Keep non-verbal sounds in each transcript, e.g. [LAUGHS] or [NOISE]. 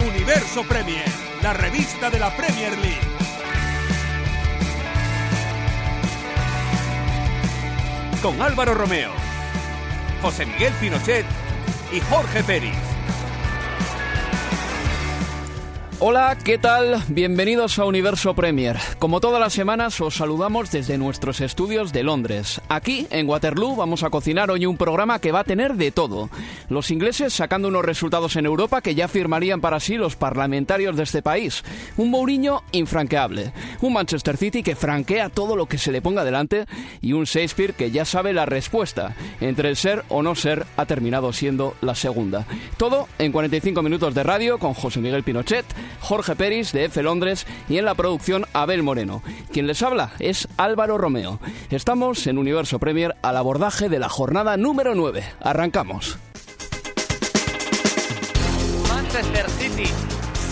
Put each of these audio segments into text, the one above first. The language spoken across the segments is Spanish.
Universo Premier, la revista de la Premier League. Con Álvaro Romeo, José Miguel Pinochet y Jorge Peris. Hola, ¿qué tal? Bienvenidos a Universo Premier. Como todas las semanas os saludamos desde nuestros estudios de Londres. Aquí, en Waterloo, vamos a cocinar hoy un programa que va a tener de todo. Los ingleses sacando unos resultados en Europa que ya firmarían para sí los parlamentarios de este país. Un Mourinho infranqueable. Un Manchester City que franquea todo lo que se le ponga delante. Y un Shakespeare que ya sabe la respuesta. Entre el ser o no ser ha terminado siendo la segunda. Todo en 45 minutos de radio con José Miguel Pinochet. Jorge Peris de F Londres y en la producción Abel Moreno. Quien les habla es Álvaro Romeo. Estamos en Universo Premier al abordaje de la jornada número 9. Arrancamos. Manchester City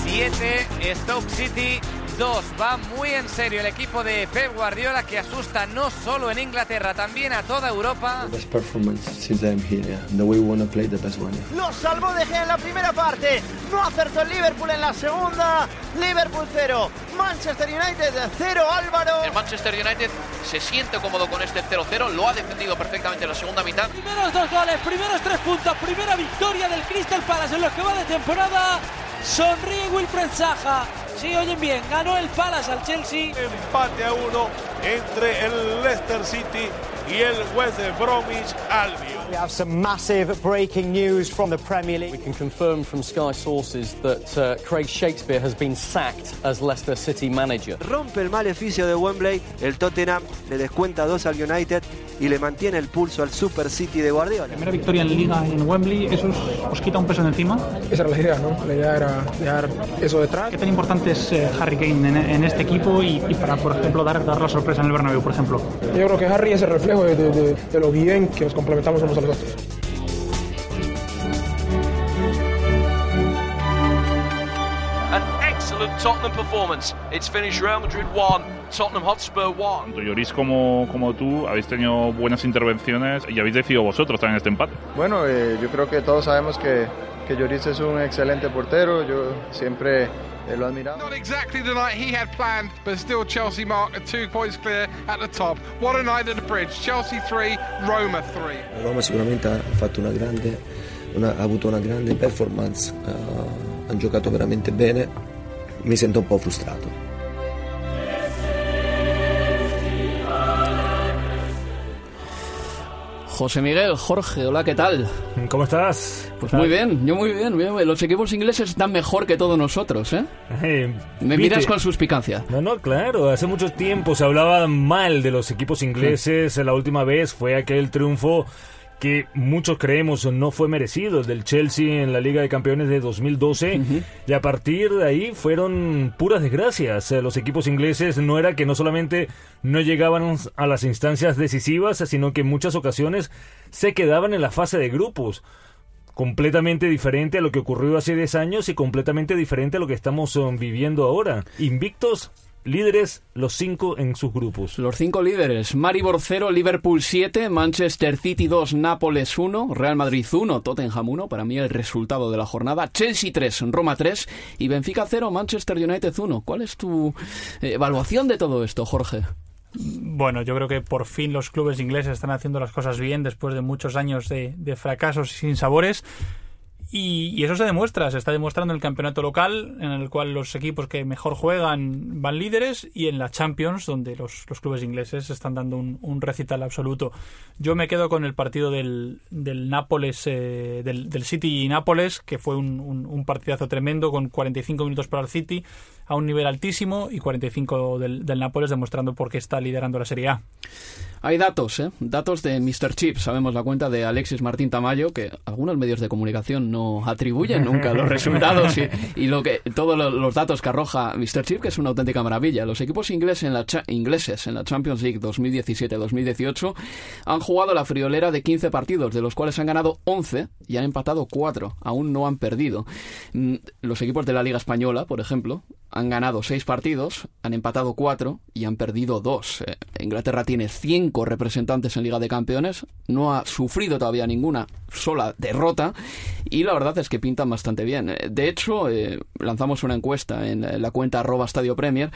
7, Stoke City 2. Va muy en serio el equipo de Pep Guardiola que asusta no solo en Inglaterra, también a toda Europa. best performance since I'm here, yeah. And the way we want to play the best one. Yeah. Lo salvó De Gea en la primera parte. No acertó el Liverpool en la segunda. Liverpool 0. Manchester United 0. Álvaro. El Manchester United se siente cómodo con este 0-0. Lo ha defendido perfectamente en la segunda mitad. Primeros dos goles, primeros tres puntos, primera victoria del Crystal Palace en lo que va de temporada. Sonríe Wilfred Zaha. Sí, oyen bien, ganó el Palace al Chelsea. Empate a uno entre el Leicester City y el West Bromwich Albion. We have some massive breaking news from the Premier League. We can confirm from Sky sources that uh, Craig Shakespeare has been sacked as Leicester City manager. Rompe el maleficio de Wembley, el Tottenham le descuenta dos al United y le mantiene el pulso al Super City de Guardiola. Primera victoria en Liga en Wembley, ¿eso os, os quita un peso de encima? Esa era la idea, ¿no? La idea era dejar eso detrás. ¿Qué tan importante eh, Harry Kane en, en, este equipo y, y, para, por ejemplo, dar, dar la sorpresa en el Bernabéu, por ejemplo? Yo creo que Harry es el reflejo de, de, de lo bien que nos complementamos unos a los otros. Tottenham performance. It's finished Real Madrid 1, Tottenham Hotspur 1. Tanto Lloris como, como tú habéis tenido buenas intervenciones y habéis decidido vosotros también este empate. Bueno, eh, yo creo que todos sabemos que, que Lloris es un excelente portero. Yo siempre eh, lo. Not exactly the night he had planned, but still Chelsea mark two points clear at the top. What a night at the bridge. Chelsea 3, Roma 3. La Roma sicuramente ha fatto una grande, una, ha avuto una grande performance, uh, hanno giocato veramente bene mi sento un po' frustrato. José Miguel, Jorge, hola, ¿qué tal? ¿Cómo estás? Pues muy bien, yo muy bien, bien, Los equipos ingleses están mejor que todos nosotros, ¿eh? eh Me ¿viste? miras con suspicacia. No, no, claro. Hace mucho tiempo se hablaba mal de los equipos ingleses. Sí. La última vez fue aquel triunfo que muchos creemos no fue merecido del Chelsea en la Liga de Campeones de 2012 uh -huh. y a partir de ahí fueron puras desgracias. Los equipos ingleses no era que no solamente no llegaban a las instancias decisivas, sino que en muchas ocasiones se quedaban en la fase de grupos completamente diferente a lo que ocurrió hace 10 años y completamente diferente a lo que estamos um, viviendo ahora. Invictos Líderes, los cinco en sus grupos. Los cinco líderes. Maribor 0, Liverpool 7, Manchester City 2, Nápoles 1, Real Madrid 1, Tottenham 1, para mí el resultado de la jornada. Chelsea 3, Roma 3 y Benfica 0, Manchester United 1. ¿Cuál es tu evaluación de todo esto, Jorge? Bueno, yo creo que por fin los clubes ingleses están haciendo las cosas bien después de muchos años de, de fracasos y sin sabores. Y, y, eso se demuestra, se está demostrando en el campeonato local, en el cual los equipos que mejor juegan van líderes, y en la Champions, donde los, los clubes ingleses están dando un, recital absoluto. Yo me quedo con el partido del, del Nápoles, eh, del, City y Nápoles, que fue un, un, partidazo tremendo, con 45 minutos para el City, a un nivel altísimo, y 45 del, del Nápoles, demostrando por qué está liderando la Serie A. Hay datos, ¿eh? Datos de Mr. Chip. Sabemos la cuenta de Alexis Martín Tamayo, que algunos medios de comunicación no atribuyen [LAUGHS] nunca los resultados y, y lo que todos los datos que arroja Mr. Chip, que es una auténtica maravilla. Los equipos ingleses en la, ingleses en la Champions League 2017-2018 han jugado la friolera de 15 partidos, de los cuales han ganado 11 y han empatado 4. Aún no han perdido. Mm, Los equipos de la Liga Española, por ejemplo, han ganado 6 partidos, han empatado 4 y han perdido 2. Eh, Inglaterra tiene 5 representantes en Liga de Campeones, no ha sufrido todavía ninguna sola derrota y la verdad es que pintan bastante bien. De hecho, eh, lanzamos una encuesta en la cuenta arroba Estadio Premier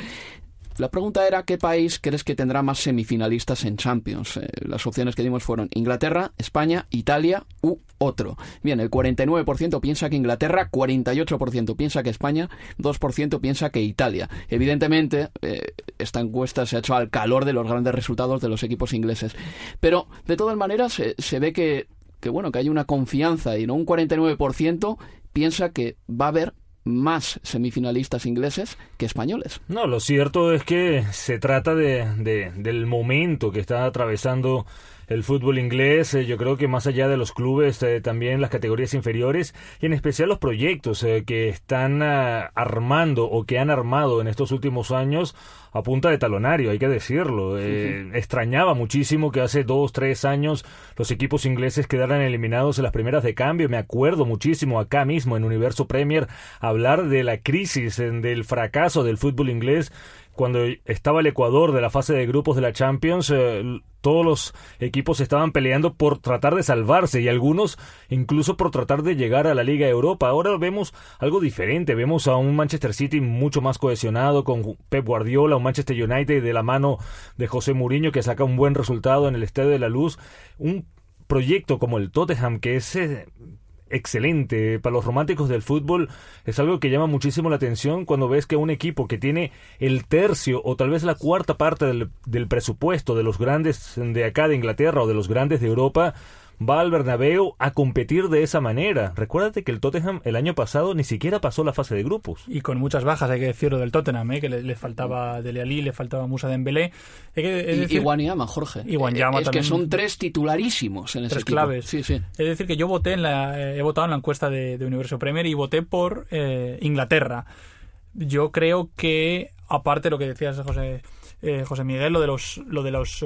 la pregunta era qué país crees que tendrá más semifinalistas en Champions. Eh, las opciones que dimos fueron Inglaterra, España, Italia u otro. Bien, el 49% piensa que Inglaterra, 48% piensa que España, 2% piensa que Italia. Evidentemente, eh, esta encuesta se ha hecho al calor de los grandes resultados de los equipos ingleses. Pero, de todas maneras, se, se ve que, que, bueno, que hay una confianza y no un 49% piensa que va a haber más semifinalistas ingleses que españoles. No, lo cierto es que se trata de, de, del momento que está atravesando el fútbol inglés, eh, yo creo que más allá de los clubes, eh, también las categorías inferiores y en especial los proyectos eh, que están uh, armando o que han armado en estos últimos años a punta de talonario, hay que decirlo. Eh, extrañaba muchísimo que hace dos, tres años los equipos ingleses quedaran eliminados en las primeras de cambio. Me acuerdo muchísimo acá mismo en Universo Premier hablar de la crisis, del fracaso del fútbol inglés cuando estaba el Ecuador de la fase de grupos de la Champions, eh, todos los equipos estaban peleando por tratar de salvarse y algunos incluso por tratar de llegar a la Liga Europa. Ahora vemos algo diferente, vemos a un Manchester City mucho más cohesionado con Pep Guardiola, un Manchester United de la mano de José Mourinho que saca un buen resultado en el Estadio de la Luz, un proyecto como el Tottenham que es eh, excelente. Para los románticos del fútbol es algo que llama muchísimo la atención cuando ves que un equipo que tiene el tercio o tal vez la cuarta parte del, del presupuesto de los grandes de acá de Inglaterra o de los grandes de Europa va al Bernabéu a competir de esa manera. Recuérdate que el Tottenham el año pasado ni siquiera pasó la fase de grupos. Y con muchas bajas, hay que decirlo del Tottenham, ¿eh? que le, le, faltaba Dele Alli, le faltaba Musa Dembélé. Hay que, es decir, y Wanyama, Jorge. Y eh, es que son tres titularísimos en ese tres equipo. claves. Sí, sí. Es decir, que yo voté en la, eh, he votado en la encuesta de, de Universo Premier y voté por eh, Inglaterra. Yo creo que, aparte de lo que decías, José, eh, José Miguel, lo de los, lo de los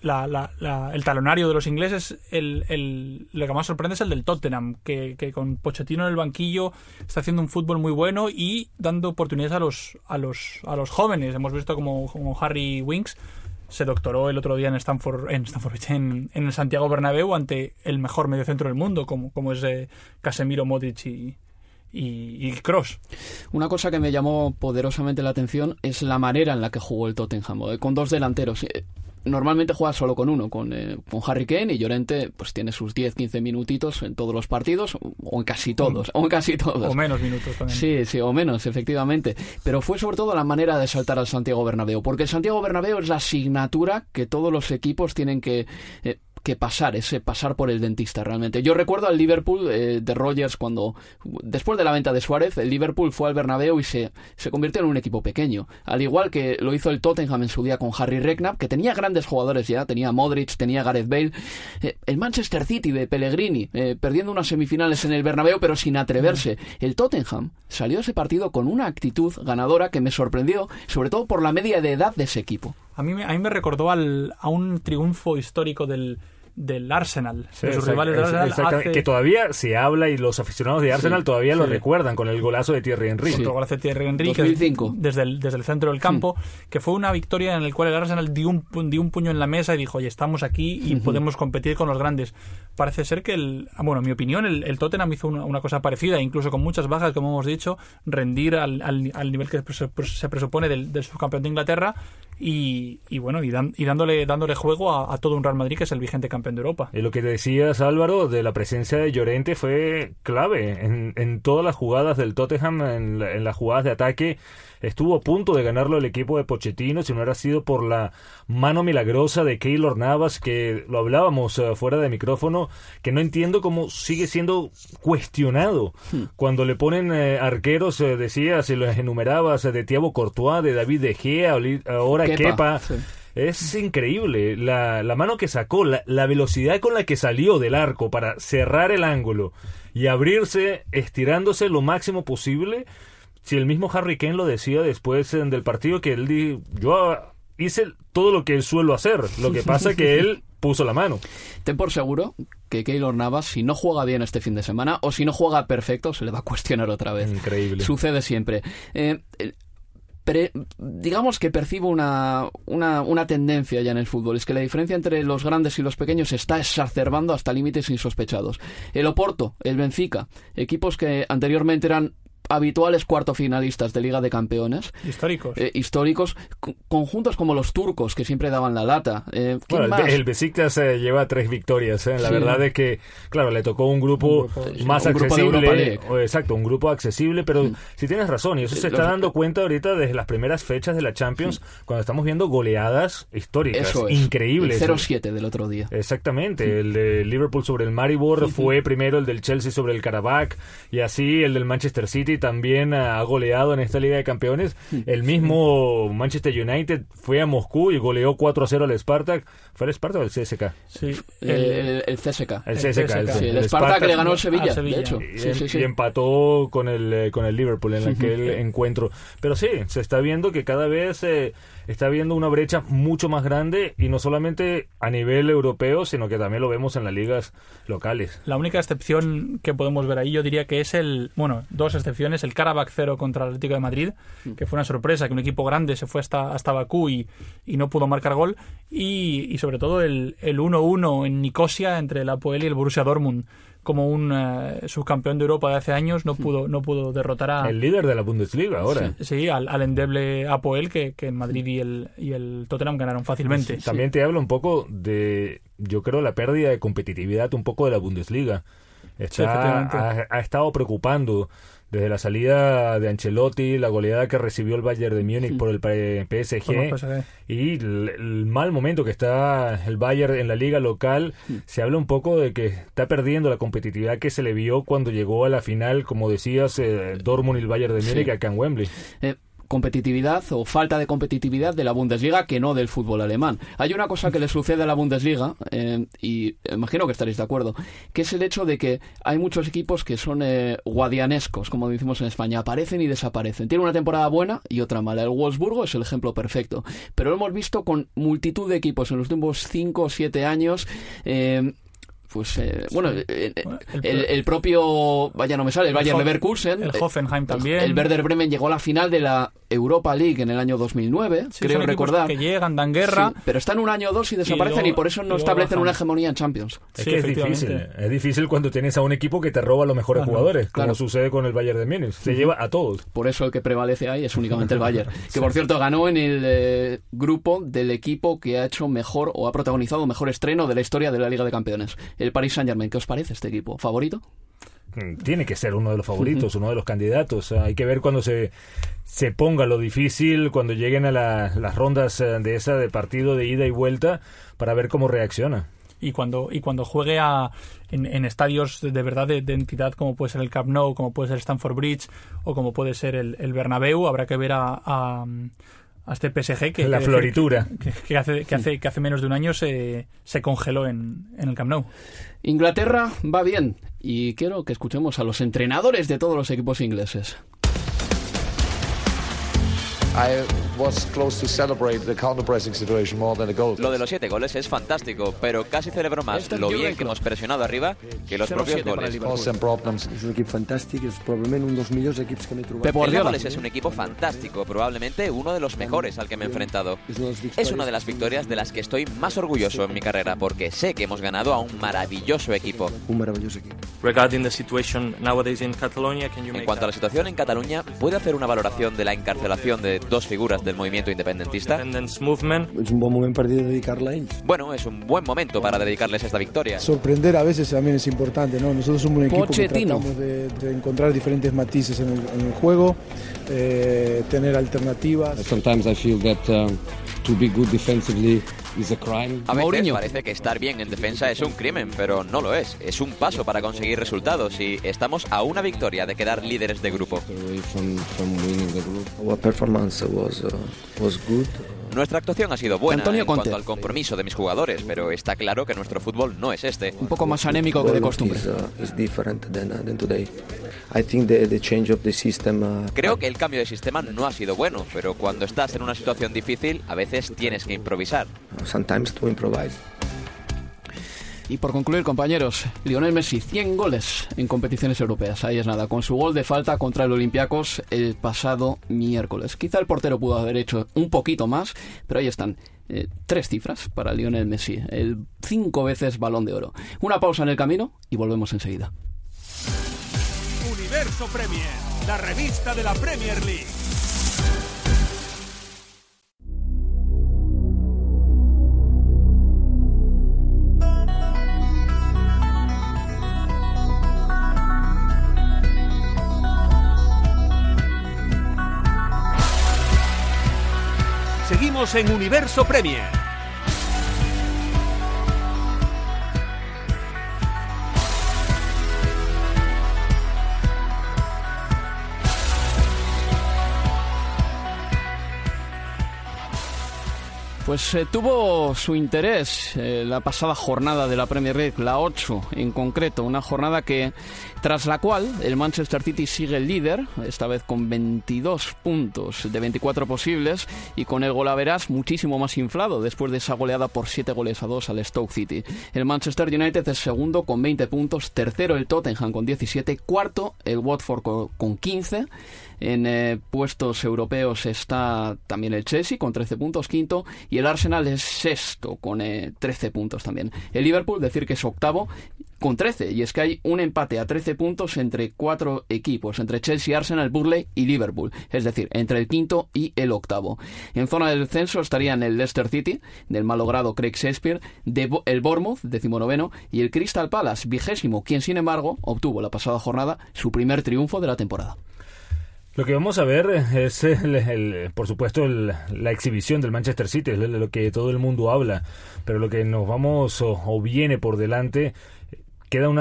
la, la, la, el talonario de los ingleses, el, el, lo que más sorprende es el del Tottenham, que, que, con Pochettino en el banquillo está haciendo un fútbol muy bueno y dando oportunidades a los, a los, a los jóvenes. Hemos visto como, como Harry Winks se doctoró el otro día en Stanford, en, Stanford, en, el Santiago Bernabéu ante el mejor mediocentro del mundo, como, como es eh, Casemiro, Modric y, y, Cross. Una cosa que me llamó poderosamente la atención es la manera en la que jugó el Tottenham, eh, con dos delanteros normalmente juega solo con uno, con, eh, con Harry Kane y Llorente pues tiene sus 10-15 minutitos en todos los partidos, o en casi todos, o en casi todos. O menos minutos también. Sí, sí, o menos, efectivamente. Pero fue sobre todo la manera de saltar al Santiago Bernabéu, porque el Santiago Bernabéu es la asignatura que todos los equipos tienen que... Eh, que pasar, ese pasar por el dentista realmente. Yo recuerdo al Liverpool eh, de Rogers cuando, después de la venta de Suárez, el Liverpool fue al Bernabéu y se, se convirtió en un equipo pequeño. Al igual que lo hizo el Tottenham en su día con Harry Redknapp, que tenía grandes jugadores ya, tenía Modric, tenía Gareth Bale. Eh, el Manchester City de Pellegrini, eh, perdiendo unas semifinales en el Bernabéu, pero sin atreverse. El Tottenham salió ese partido con una actitud ganadora que me sorprendió, sobre todo por la media de edad de ese equipo. A mí, a mí me recordó al, a un triunfo histórico del, del Arsenal, sí, de sus exact, rivales del Arsenal. Hace... Que todavía se habla y los aficionados de Arsenal sí, todavía sí. lo recuerdan con el golazo de Thierry Henry. El golazo de Thierry Henry 2005. desde el, desde el centro del campo, que fue una victoria en la cual el Arsenal dio un, dio un puño en la mesa y dijo, oye, estamos aquí y uh -huh. podemos competir con los grandes. Parece ser que, el, bueno, en mi opinión, el, el Tottenham hizo una, una, cosa parecida, incluso con muchas bajas, como hemos dicho, rendir al, al, al nivel que se presupone del, del subcampeón de Inglaterra y, y bueno, y, dándole, dándole juego a, todo un Real Madrid que es el vigente campeón de Europa. Y lo que decías, Álvaro, de la presencia de Llorente fue clave en, en todas las jugadas del Tottenham, en, en las jugadas de ataque. Estuvo a punto de ganarlo el equipo de Pochettino si no hubiera sido por la mano milagrosa de Keylor Navas, que lo hablábamos eh, fuera de micrófono, que no entiendo cómo sigue siendo cuestionado. Cuando le ponen eh, arqueros, eh, decías, si los enumerabas, eh, de Thiago Courtois, de David De Gea, ahora Kepa, Kepa. sí. Es increíble la, la mano que sacó, la, la velocidad con la que salió del arco para cerrar el ángulo y abrirse, estirándose lo máximo posible. Si el mismo Harry Kane lo decía después eh, del partido, que él dijo, yo ah, hice todo lo que él suelo hacer, lo que pasa que él [LAUGHS] puso la mano. Ten por seguro que Keylor Navas, si no juega bien este fin de semana o si no juega perfecto, se le va a cuestionar otra vez. Increíble. Sucede siempre. Eh, eh, pre- digamos que percibo una, una, una tendencia ya en el fútbol. Es que la diferencia entre los grandes y los pequeños se está exacerbando hasta límites insospechados. El Oporto, el Benfica, equipos que anteriormente eran habituales cuarto finalistas de Liga de Campeones, Históricos. eh, históricos, co- conjuntos como los turcos que siempre daban la lata. Eh, ¿quién Bueno, el, más? el Besiktas eh, lleva tres victorias. eh. La Sí. verdad es que, claro, le tocó un grupo, Un grupo, más un grupo de accesible. League. o, exacto, un grupo accesible, pero si tienes razón, y eso se los- está dando cuenta ahorita desde las primeras fechas de la Champions, cuando estamos viendo goleadas históricas, Eso es. increíbles. El 0-7 del otro día. Exactamente, el de Liverpool sobre el Maribor fue primero el del Chelsea sobre el Karabakh y así el del Manchester City también ha goleado en esta Liga de Campeones. El mismo Manchester United fue a Moscú y goleó 4 a 0 al Spartak. ¿Fue el Spartak o el CSK? Sí, El, el- el CSK. El CSK, el, Sí, el el Spartak le ganó al Sevilla, Sevilla. de hecho. y, Sí, sí, sí. y empató con el eh, con el Liverpool en aquel [LAUGHS] encuentro. Pero sí, se está viendo que cada vez eh, está habiendo una brecha mucho más grande y no solamente a nivel europeo, sino que también lo vemos en las ligas locales. La única excepción que podemos ver ahí, yo diría que es el, bueno, dos excepciones, el Karabakh 0 contra el Atlético de Madrid, que fue una sorpresa, que un equipo grande se fue hasta, hasta Bakú y, y no pudo marcar gol, y, y sobre todo el el 1-1 en Nicosia entre el Apoel y el Borussia Dortmund, como un eh, subcampeón de Europa de hace años, no pudo, no pudo derrotar a... El líder de la Bundesliga ahora. Sí, al, al endeble Apoel que, que en Madrid y el, y el Tottenham ganaron fácilmente. También te habla un poco de, yo creo, la pérdida de competitividad un poco de la Bundesliga. Está, ha, ha estado preocupando desde la salida de Ancelotti, la goleada que recibió el Bayern de Múnich por el PSG, Por y el, el mal momento que está el Bayern en la liga local. Se habla un poco de que está perdiendo la competitividad que se le vio cuando llegó a la final, como decías, eh, Dortmund y el Bayern de Sí. Múnich acá en Wembley. Eh, competitividad o falta de competitividad de la Bundesliga que no del fútbol alemán. Hay una cosa que le sucede a la Bundesliga, eh, y imagino que estaréis de acuerdo, que es el hecho de que hay muchos equipos que son eh, guadianescos, como decimos en España, aparecen y desaparecen. Tiene una temporada buena y otra mala. El Wolfsburgo es el ejemplo perfecto, pero lo hemos visto con multitud de equipos en los últimos 5 o 7 años. eh, pues eh, bueno, eh, eh, el, el propio, vaya no me sale, el Bayern Leverkusen, el eh, Hoffenheim también. el Werder Bremen llegó a la final de la Europa League en el año 2009, Sí, creo recordar. que llegan, dan guerra. Sí, pero están un año o dos y desaparecen y, luego- por eso no establecen bajan. una hegemonía en Champions. Es Sí, que es difícil. Es difícil cuando tienes a un equipo que te roba a los mejores Claro, jugadores, claro. como sucede con el Bayern de Múnich. Se lleva a todos. Por eso el que prevalece ahí es únicamente el Bayern. [LAUGHS] Que por cierto ganó en el eh, grupo del equipo que ha hecho mejor o ha protagonizado mejor estreno de la historia de la Liga de Campeones. El Paris Saint Germain. ¿Qué os parece este equipo? ¿Favorito? Tiene que ser uno de los favoritos, uno de los candidatos. Hay que ver cuando se, se ponga lo difícil, cuando lleguen a la- las rondas eh, de esa de partido de ida y vuelta, para ver cómo reacciona. y cuando y cuando juegue a, en, en estadios de, de verdad de, de entidad como puede ser el Camp Nou, como puede ser Stamford Bridge o como puede ser el, el Bernabéu, habrá que ver a, a, a este PSG que, La que- floritura. que, que hace, que, hace, que hace menos de un año se, se congeló en, en el Camp Nou. Inglaterra va bien y quiero que escuchemos a los entrenadores de todos los equipos ingleses. Lo de los siete goles es fantástico, pero casi celebro más Este lo bien de que hemos presionado arriba que los propios goles. És un equip fantàstic, és probablement un dels millors equips que m'he trobat. El Nápoles es un equipo fantástico, probablemente uno de los mejores al que me he enfrentado. Es una de las victorias de las que estoy más orgulloso en mi carrera, porque sé que hemos ganado a un maravilloso equipo. Un meravellós equip. Regarding the situation nowadays in Catalonia, can you En cuanto a la situación en Cataluña, ¿puede hacer una valoración de la encarcelación de dos figuras del movimiento independentista. Es un buen momento para dedicarla a ellos. Bueno, es un buen momento para dedicarles esta victoria. Sorprender a veces también es importante, ¿no? Nosotros somos un equipo Pochettino. que tratamos de, de encontrar diferentes matices en el, en el juego, eh, tener alternativas. Sometimes I feel that um, to be good defensively a veces parece que estar bien en defensa es un crimen, pero no lo es. Es un paso para conseguir resultados y estamos a una victoria de quedar líderes de grupo. Uh, was good. Nuestra actuación ha sido buena Antonio en Conte. cuanto al compromiso de mis jugadores, pero está claro que nuestro fútbol no es este. Un poco más anémico que de costumbre. Uh, is different than, than today. I think the, the change of the system uh, Creo que el cambio de sistema no ha sido bueno, pero cuando estás en una situación difícil, a veces tienes que improvisar. Sometimes to improvise. Y por concluir, compañeros, Lionel Messi, 100 goles en competiciones europeas. Ahí es nada, con su gol de falta contra el Olympiacos el pasado miércoles. Quizá el portero pudo haber hecho un poquito más, pero ahí están. eh, tres cifras para Lionel Messi, el cinco veces balón de oro. Una pausa en el camino y volvemos enseguida. Universo Premier, la revista de la Premier League. En Universo Premier. Pues eh, tuvo su interés eh, la pasada jornada de la Premier League, la 8 en concreto, una jornada que tras la cual el Manchester City sigue el líder, esta vez con 22 puntos de 24 posibles y con el golaveras muchísimo más inflado después de esa goleada por 7 goles a 2 al Stoke City. El Manchester United es segundo con 20 puntos, tercero el Tottenham con 17, cuarto el Watford co- con 15. En eh, puestos europeos está también el Chelsea con 13 puntos, quinto, y el Arsenal es sexto con eh, 13 puntos también. El Liverpool, decir que es octavo con 13, y es que hay un empate a 13 puntos entre cuatro equipos, entre Chelsea, Arsenal, Burley y Liverpool, es decir, entre el quinto y el octavo. En zona del descenso estarían el Leicester City, del malogrado Craig Shakespeare, de el Bournemouth, decimonoveno, y el Crystal Palace, vigésimo, quien sin embargo obtuvo la pasada jornada su primer triunfo de la temporada. Lo que vamos a ver es, el- por supuesto, el- la exhibición del Manchester City, es lo que todo el mundo habla, pero lo que nos vamos o viene por delante, queda un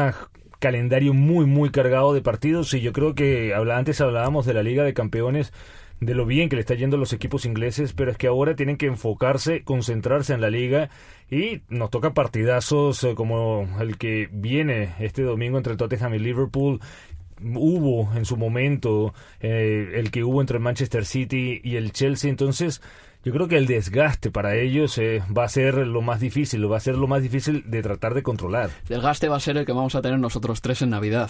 calendario muy, muy cargado de partidos y yo creo que antes hablábamos de la Liga de Campeones, de lo bien que le está yendo a los equipos ingleses, pero es que ahora tienen que enfocarse, concentrarse en la liga y nos toca partidazos eh, como el que viene este domingo entre Tottenham y Liverpool, hubo en su momento eh, el que hubo entre Manchester City y el Chelsea, entonces yo creo que el desgaste para ellos eh, va a ser lo más difícil, va a ser lo más difícil de tratar de controlar. El gaste va a ser el que vamos a tener nosotros tres en Navidad.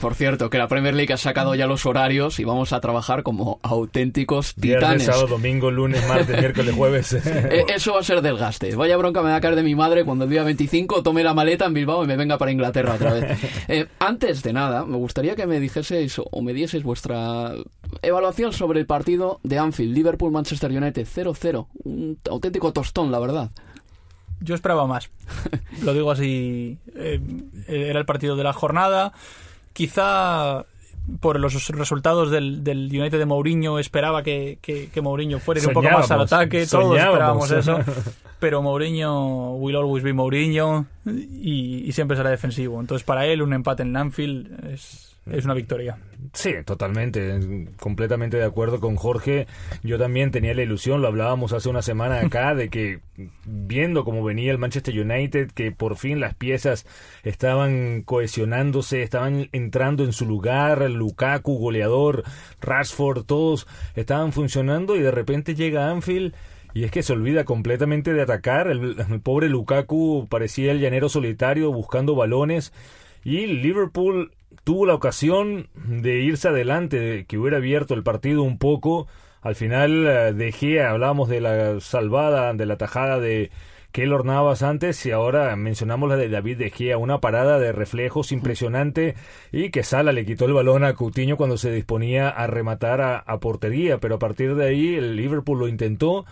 Por cierto, que la Premier League ha sacado ya los horarios y vamos a trabajar como auténticos Viernes, titanes. sábado, domingo, lunes, martes, [LAUGHS] miércoles, jueves. Eh, Eso va a ser desgaste. Vaya bronca me va a caer de mi madre cuando el día 25 tome la maleta en Bilbao y me venga para Inglaterra otra vez. [LAUGHS] Eh, antes de nada, me gustaría que me dijeseis o me dieseis vuestra evaluación sobre el partido de Anfield, Liverpool-Manchester United 0-0. Un auténtico tostón, la verdad. Yo esperaba más. [LAUGHS] Lo digo así. eh, era el partido de la jornada. Quizá por los resultados del, del United de Mourinho esperaba que, que, que Mourinho fuera un poco más al ataque. Todos esperábamos eso. [LAUGHS] Pero Mourinho will always be Mourinho y, y siempre será defensivo. Entonces para él un empate en Anfield es, es una victoria. Sí, totalmente, completamente de acuerdo con Jorge. Yo también tenía la ilusión, lo hablábamos hace una semana acá, de que viendo cómo venía el Manchester United, que por fin las piezas estaban cohesionándose, estaban entrando en su lugar, Lukaku, goleador, Rashford, todos estaban funcionando y de repente llega Anfield. Y es que se olvida completamente de atacar. El, el pobre Lukaku parecía el llanero solitario buscando balones. Y Liverpool tuvo la ocasión de irse adelante, de que hubiera abierto el partido un poco. Al final eh, De Gea, hablábamos de la salvada, de la tajada de Keylor Navas antes y ahora mencionamos la de David De Gea, una parada de reflejos impresionante y que Sala le quitó el balón a Coutinho cuando se disponía a rematar a, a portería, pero a partir de ahí el Liverpool lo intentó.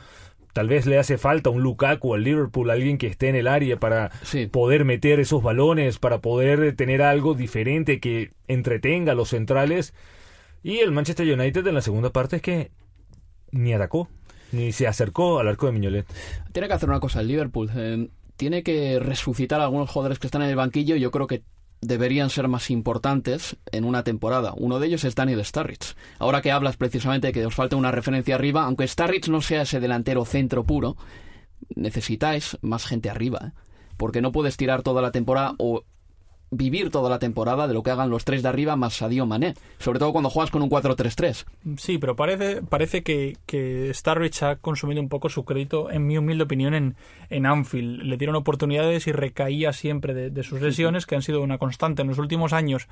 Tal vez le hace falta un Lukaku al Liverpool, alguien que esté en el área para poder meter esos balones, para poder tener algo diferente que entretenga a los centrales. Y el Manchester United en la segunda parte es que ni atacó, ni se acercó al arco de Miñolet. Tiene que hacer una cosa el Liverpool. eh, tiene que resucitar a algunos jugadores que están en el banquillo. Yo creo que deberían ser más importantes en una temporada. Uno de ellos es Daniel Starrich. Ahora que hablas precisamente de que os falta una referencia arriba, aunque Starrich no sea ese delantero centro puro, necesitáis más gente arriba. ¿eh? Porque no puedes tirar toda la temporada o vivir toda la temporada de lo que hagan los tres de arriba más Sadio Mané. Sobre todo cuando juegas con un 4-3-3. Sí, pero parece, parece que, que Starrich ha consumido un poco su crédito, en mi humilde opinión, en, en Anfield. Le dieron oportunidades y recaía siempre de, de sus lesiones, que han sido una constante en los últimos años.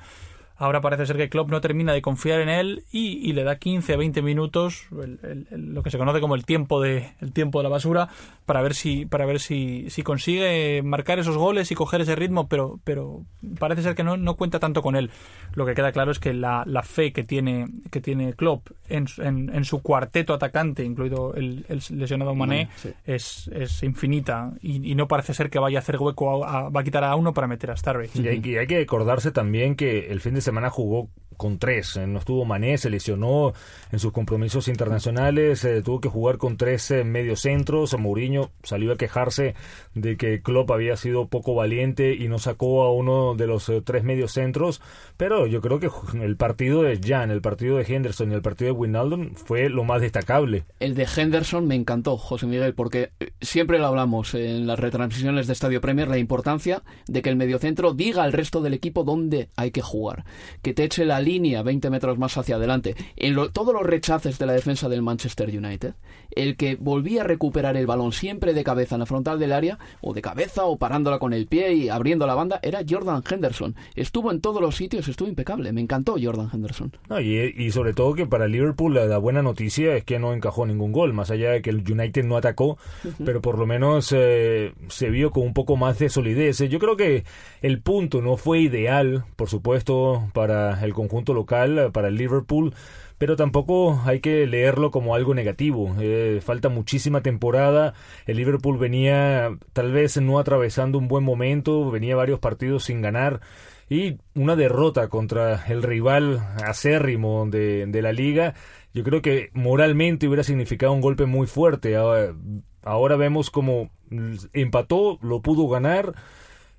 Ahora parece ser que Klopp no termina de confiar en él y, y le da 15 20 minutos, el- el- el- lo que se conoce como el tiempo de el tiempo de la basura, para ver si para ver si, si consigue marcar esos goles y coger ese ritmo, pero pero parece ser que no, no cuenta tanto con él. Lo que queda claro es que la, la fe que tiene que tiene Klopp en, su- en, en su cuarteto atacante, incluido el, lesionado Mané, Mané, sí. es, es infinita y, y no parece ser que vaya a hacer hueco, a- a- va a quitar a uno para meter a Starrich. Y hay, y hay que acordarse también que el fin de semana jugó con tres. eh, No estuvo Mané, se lesionó en sus compromisos internacionales, eh, tuvo que jugar con tres eh, mediocentros. Mourinho salió a quejarse de que Klopp había sido poco valiente y no sacó a uno de los eh, tres mediocentros. Pero yo creo que el partido de Jan, el partido de Henderson y el partido de Wijnaldum fue lo más destacable. El de Henderson me encantó, José Miguel, porque eh, siempre lo hablamos en las retransmisiones de Estadio Premier, la importancia de que el mediocentro diga al resto del equipo dónde hay que jugar, que te eche la línea 20 metros más hacia adelante. En lo- rechaces de la defensa del Manchester United, el que volvía a recuperar el balón siempre de cabeza en la frontal del área, o de cabeza, o parándola con el pie y abriendo la banda, era Jordan Henderson. Estuvo en todos los sitios, estuvo impecable. Me encantó Jordan Henderson. No, y, y sobre todo que para Liverpool la, la buena noticia es que no encajó ningún gol, más allá de que el United no atacó, pero por lo menos eh, se vio con un poco más de solidez. Yo creo que el punto no fue ideal, por supuesto, para el conjunto local, para el Liverpool, pero tampoco hay que leerlo como algo negativo. Eh, falta muchísima temporada. El Liverpool venía tal vez no atravesando un buen momento, venía varios partidos sin ganar y una derrota contra el rival acérrimo de, de la liga. Yo creo que moralmente hubiera significado un golpe muy fuerte. Ahora, ahora vemos como empató, lo pudo ganar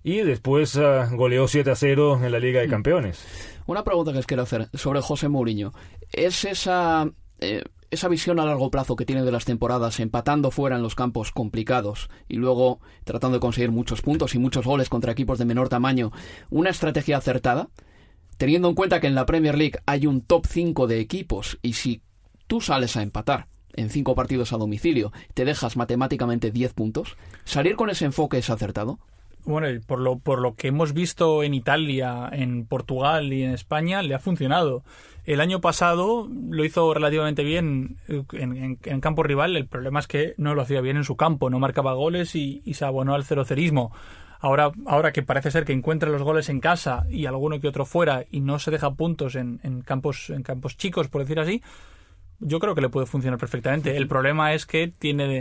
y después ah, goleó 7 a 0 en la Liga de Campeones. Una pregunta que os quiero hacer sobre José Mourinho. ¿Es esa, eh, esa visión a largo plazo que tiene de las temporadas, empatando fuera en los campos complicados y luego tratando de conseguir muchos puntos y muchos goles contra equipos de menor tamaño, una estrategia acertada? Teniendo en cuenta que en la Premier League hay un top 5 de equipos y si tú sales a empatar en cinco partidos a domicilio, te dejas matemáticamente 10 puntos, ¿salir con ese enfoque es acertado? Bueno, por lo, por lo que hemos visto en Italia, en Portugal y en España, le ha funcionado. El año pasado lo hizo relativamente bien eh, en, en- en campo rival. El problema es que no lo hacía bien en su campo, no marcaba goles y, y se abonó al cerocerismo. Ahora, ahora que parece ser que encuentra los goles en casa y alguno que otro fuera y no se deja puntos en, en campos, en campos chicos, por decir así, yo creo que le puede funcionar perfectamente. El problema es que tiene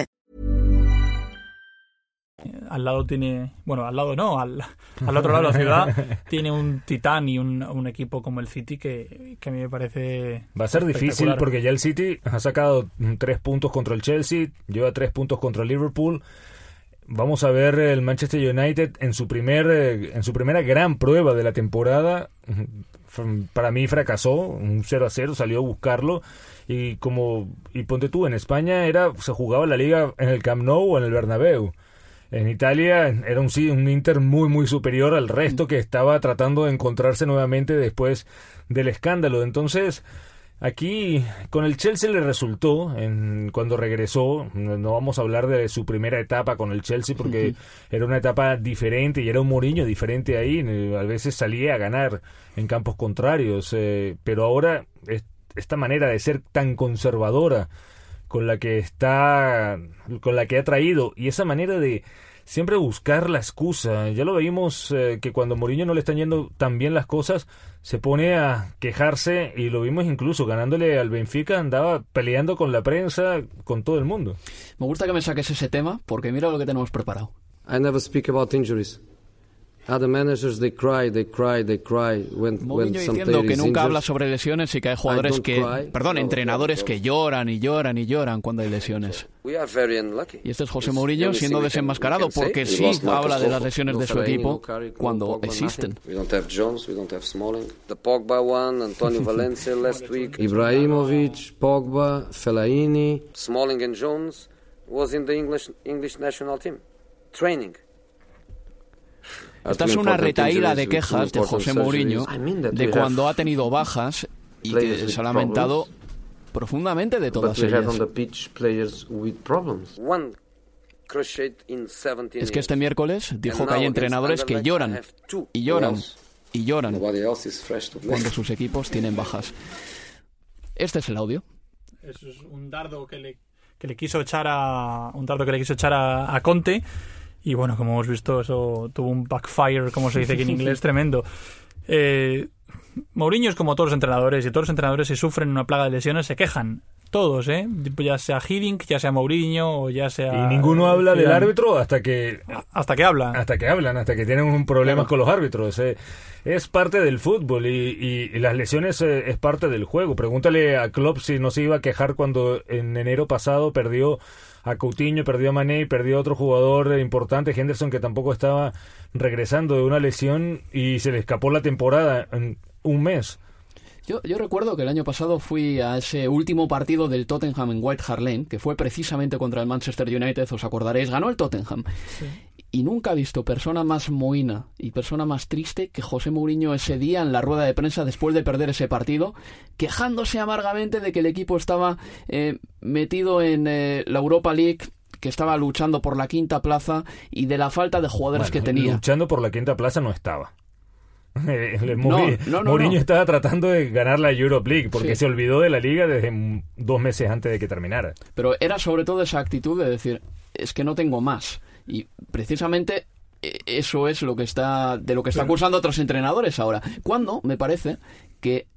Al lado tiene, bueno, al lado no, al, al otro lado de la ciudad [LAUGHS] tiene un titán y un, un equipo como el City que, que, a mí me parece... Va a ser difícil porque ya el City ha sacado tres puntos contra el Chelsea, lleva tres puntos contra el Liverpool. Vamos a ver el Manchester United en su, primer, en su primera gran prueba de la temporada. Para mí fracasó, un 0 a 0, salió a buscarlo y como y ponte tú en España era se jugaba la liga en el Camp Nou o en el Bernabéu en Italia era un, un Inter muy muy superior al resto que estaba tratando de encontrarse nuevamente después del escándalo. Entonces, aquí con el Chelsea le resultó en, cuando regresó, no vamos a hablar de su primera etapa con el Chelsea porque [LAUGHS] era una etapa diferente y era un Mourinho diferente ahí, a veces salía a ganar en campos contrarios, eh, pero ahora esta manera de ser tan conservadora con la que está, con la que ha traído y esa manera de siempre buscar la excusa. Ya lo vimos eh, que cuando Mourinho no le están yendo tan bien las cosas, se pone a quejarse y lo vimos incluso ganándole al Benfica, andaba peleando con la prensa, con todo el mundo. Me gusta que me saques ese tema porque mira lo que tenemos preparado. I never speak about injuries. Other managers, they cry, they cry, they cry when, when diciendo que nunca habla sobre lesiones y que hay jugadores que, perdón, entrenadores que lloran y lloran y lloran cuando hay lesiones. Y este es José Mourinho siendo desenmascarado porque sí habla de las lesiones de su equipo cuando existen. [LAUGHS] Ibrahimovic, Pogba, Fellaini. Smalling and Jones was in the English, English national team, training. Esta es una retaída de quejas de José Mourinho de cuando ha tenido bajas y que se ha lamentado profundamente de todas ellas. Es que este miércoles dijo que hay entrenadores que lloran y lloran y lloran cuando sus equipos tienen bajas. Este es el audio. Es un dardo que le, que le quiso echar a un dardo que le quiso echar a, a Conte y bueno, como hemos visto, eso tuvo un backfire, como se dice aquí en [LAUGHS] inglés, tremendo. Eh, Mourinho es como todos los entrenadores, y todos los entrenadores si sufren una plaga de lesiones se quejan. Todos, ¿eh? Ya sea Hiddink, ya sea Mourinho, o ya sea... Y ninguno habla del árbitro hasta que... Hasta que hablan. Hasta que hablan, hasta que tienen un problema con los árbitros. Eh. Es parte del fútbol y, y, las lesiones eh, es parte del juego. Pregúntale a Klopp si no se iba a quejar cuando en enero pasado perdió a Coutinho, perdió a Mané perdió a otro jugador importante, Henderson, que tampoco estaba regresando de una lesión y se le escapó la temporada en un mes. Yo, yo, recuerdo que el año pasado fui a ese último partido del Tottenham en White Hart Lane, que fue precisamente contra el Manchester United, os acordaréis, ganó el Tottenham. Y nunca he visto persona más moina y persona más triste que José Mourinho ese día en la rueda de prensa después de perder ese partido, quejándose amargamente de que el equipo estaba eh, metido en eh, la Europa League que estaba luchando por la quinta plaza y de la falta de jugadores que tenía. Luchando por la quinta plaza no estaba. [LAUGHS] Mourinho estaba tratando de ganar la Europe League porque se olvidó de la liga desde dos meses antes de que terminara. Pero era sobre todo esa actitud de decir, es que no tengo más. Y precisamente e, eso es lo que está de lo que está acusando otros entrenadores ahora. Cuando me parece que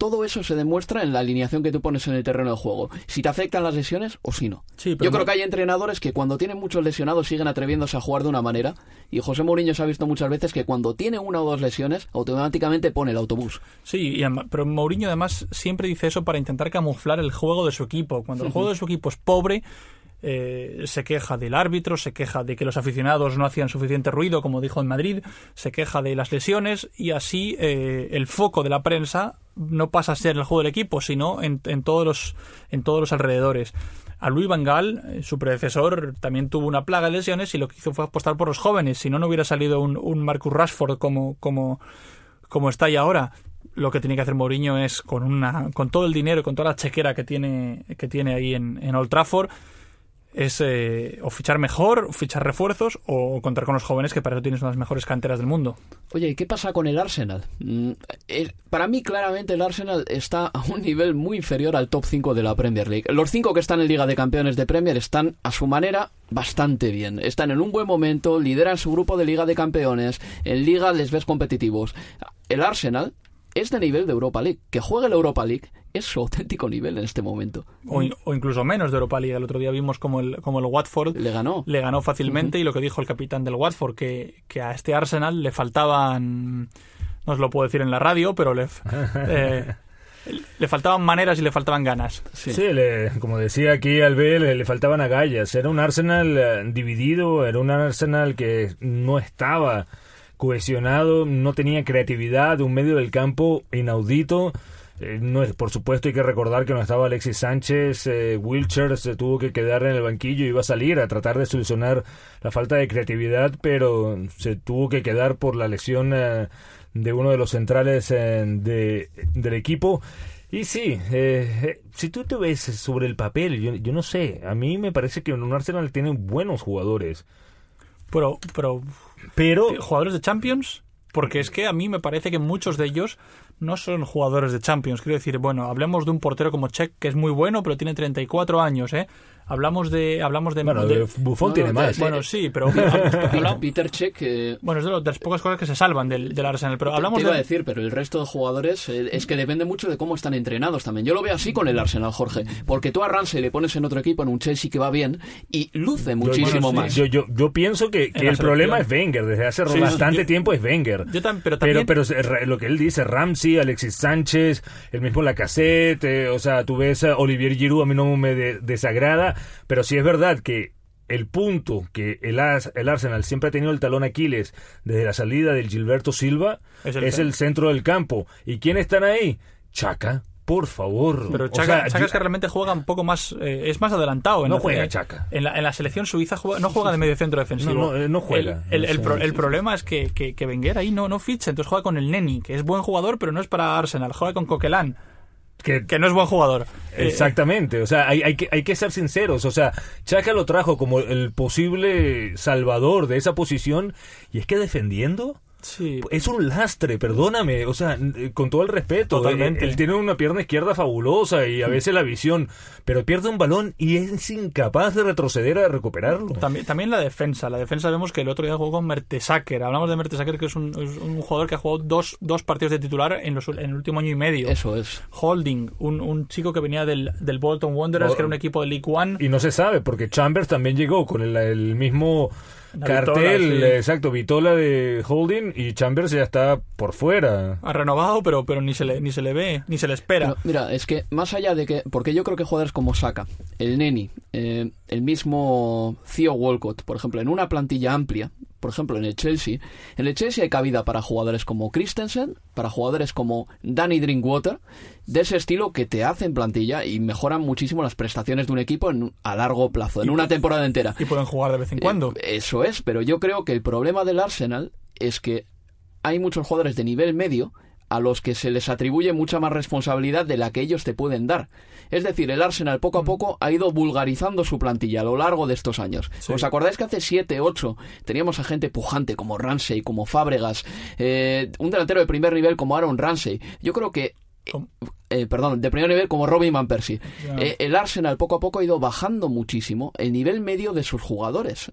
todo eso se demuestra en la alineación que tú pones en el terreno de juego. Si te afectan las lesiones o si no. Yo creo que hay entrenadores que cuando tienen muchos lesionados siguen atreviéndose a jugar de una manera. Y José Mourinho se ha visto muchas veces que cuando tiene una o dos lesiones, automáticamente pone el autobús. Sí, pero Mourinho además siempre dice eso para intentar camuflar el juego de su equipo. Cuando el juego de su equipo es pobre, eh, se queja del árbitro, se queja de que los aficionados no hacían suficiente ruido, como dijo en Madrid, se queja de las lesiones y así eh, el foco de la prensa no pasa a ser el juego del equipo, sino en, en todos los en todos los alrededores. A Luis Van Gaal, eh, su predecesor, también tuvo una plaga de lesiones y lo que hizo fue apostar por los jóvenes. Si no, no hubiera salido un, un Marcus Rashford como, como, como está ahí ahora. Lo que tiene que hacer Mourinho es con una, con todo el dinero con toda la chequera que tiene, que tiene ahí en, en Old Trafford, es eh, o fichar mejor, o fichar refuerzos o contar con los jóvenes que para eso tienes una de las mejores canteras del mundo. Oye, ¿y qué pasa con el Arsenal? Mm, eh, para mí, claramente, el Arsenal está a un nivel muy inferior al top 5 de la Premier League. Los 5 que están en Liga de Campeones de Premier están, a su manera, bastante bien. Están en un buen momento, lideran su grupo de Liga de Campeones, en Liga les ves competitivos. El Arsenal es de nivel de Europa League. Que juegue la Europa League es su auténtico nivel en este momento. O, in- o incluso menos de Europa League. El otro día vimos como el, como el Watford le ganó. Le ganó fácilmente y lo que dijo el capitán del Watford, que, que a este Arsenal le faltaban, no os lo puedo decir en la radio, pero le, [LAUGHS] eh, le faltaban maneras y le faltaban ganas. Sí, le- como decía aquí Albe, le, le faltaban agallas. Era un Arsenal eh, dividido, era un Arsenal que no estaba cohesionado, no tenía creatividad, un medio del campo inaudito. Eh, no es, por supuesto hay que recordar que no estaba Alexis Sánchez, eh, Wilcher se tuvo que quedar en el banquillo, iba a salir a tratar de solucionar la falta de creatividad, pero se tuvo que quedar por la lesión eh, de uno de los centrales eh, de, del equipo. Y sí, eh, si tú te ves sobre el papel, yo, yo no sé, a mí me parece que un Arsenal tiene buenos jugadores. Pero, pero, pero jugadores de Champions, porque es que a mí me parece que muchos de ellos no son jugadores de Champions. Quiero decir, bueno, hablemos de un portero como Check, que es muy bueno, pero tiene 34 años, ¿eh? Hablamos de... Hablamos de, Bueno, de Buffon tiene más. Bueno, sí, pero... Peter Check... eh, Bueno, es de, las pocas cosas que se salvan del, del Arsenal, pero hablamos te iba de... a decir, pero el resto de jugadores eh, es que depende mucho de cómo están entrenados también. Yo lo veo así con el Arsenal, Jorge, porque tú a Ramsey le pones en otro equipo, en un Chelsea que va bien, y luce muchísimo Yo- más. Yo, yo, yo pienso que, que el problema es. Wenger, desde hace Sí, bastante yo- tiempo es Wenger. Yo tam- pero pero, también- pero lo que él dice, Ramsey, Alexis Sánchez, el mismo Lacazette, eh, o sea, tú ves a Olivier Giroud, a mí no me de- desagrada, pero sí es verdad que el punto que el, el Arsenal siempre ha tenido el talón Aquiles desde la salida del Gilberto Silva Es es el el, cen- centro del campo. ¿Y quién están ahí? Chaca, por favor. Pero O Chaka, sea, Chaka yo- es que realmente juega un poco más, eh, es más adelantado. En No la, juega eh, Chaka. En la, en la selección suiza juega- no juega de medio centro defensivo. No, no, eh, no juega. El, el- pro- problema es que, que, que Wenger ahí no, no ficha, entonces juega con el Neni, que es buen jugador, pero no es para Arsenal. Juega con Coquelin, que, que no es buen jugador. Eh, Exactamente, o sea, hay, hay, que, hay que ser sinceros, o sea, Chaca lo trajo como el posible salvador de esa posición y es que defendiendo Sí. es un lastre, perdóname, o sea, n- con todo el respeto, Totalmente. él, él tiene una pierna izquierda fabulosa y a veces la visión, pero pierde un balón y es incapaz de retroceder a recuperarlo. También, también la defensa. La defensa vemos que el otro día jugó con Mertesacker. Hablamos de Mertesacker, que es un, es un jugador que ha jugado dos, dos partidos de titular en, los, en el último año y medio. Eso es. Holding, un, un chico que venía del, del Bolton Wanderers, Oh. que era un equipo de League One. Y no se sabe, porque Chambers también llegó con el, el mismo La cartel, vitola, sí. exacto, Vitola de Holding y Chambers ya está por fuera. Ha renovado, pero, pero ni, se le, ni se le ve, ni se le espera. Pero, mira, es que más allá de que. Porque yo creo que jugadores como Saka, el Neni, eh, el mismo Theo Walcott, por ejemplo, en una plantilla amplia, por ejemplo, en el Chelsea, en el Chelsea hay cabida para jugadores como Christensen, para jugadores como Danny Drinkwater, de ese estilo que te hacen plantilla y mejoran muchísimo las prestaciones de un equipo en, a largo plazo, en Y- una temporada entera. Y pueden jugar de vez en Eh, cuando. Eso es, pero yo creo que el problema del Arsenal es que hay muchos jugadores de nivel medio a los que se les atribuye mucha más responsabilidad de la que ellos te pueden dar. Es decir, el Arsenal poco a poco ha ido vulgarizando su plantilla a lo largo de estos años. Sí. ¿Os acordáis que hace 7, 8 teníamos a gente pujante como Ramsey, como Fábregas, eh, un delantero de primer nivel como Aaron Ramsey? Yo creo que eh, perdón, de primer nivel como Robin Van Persie. Eh, el Arsenal poco a poco ha ido bajando muchísimo el nivel medio de sus jugadores.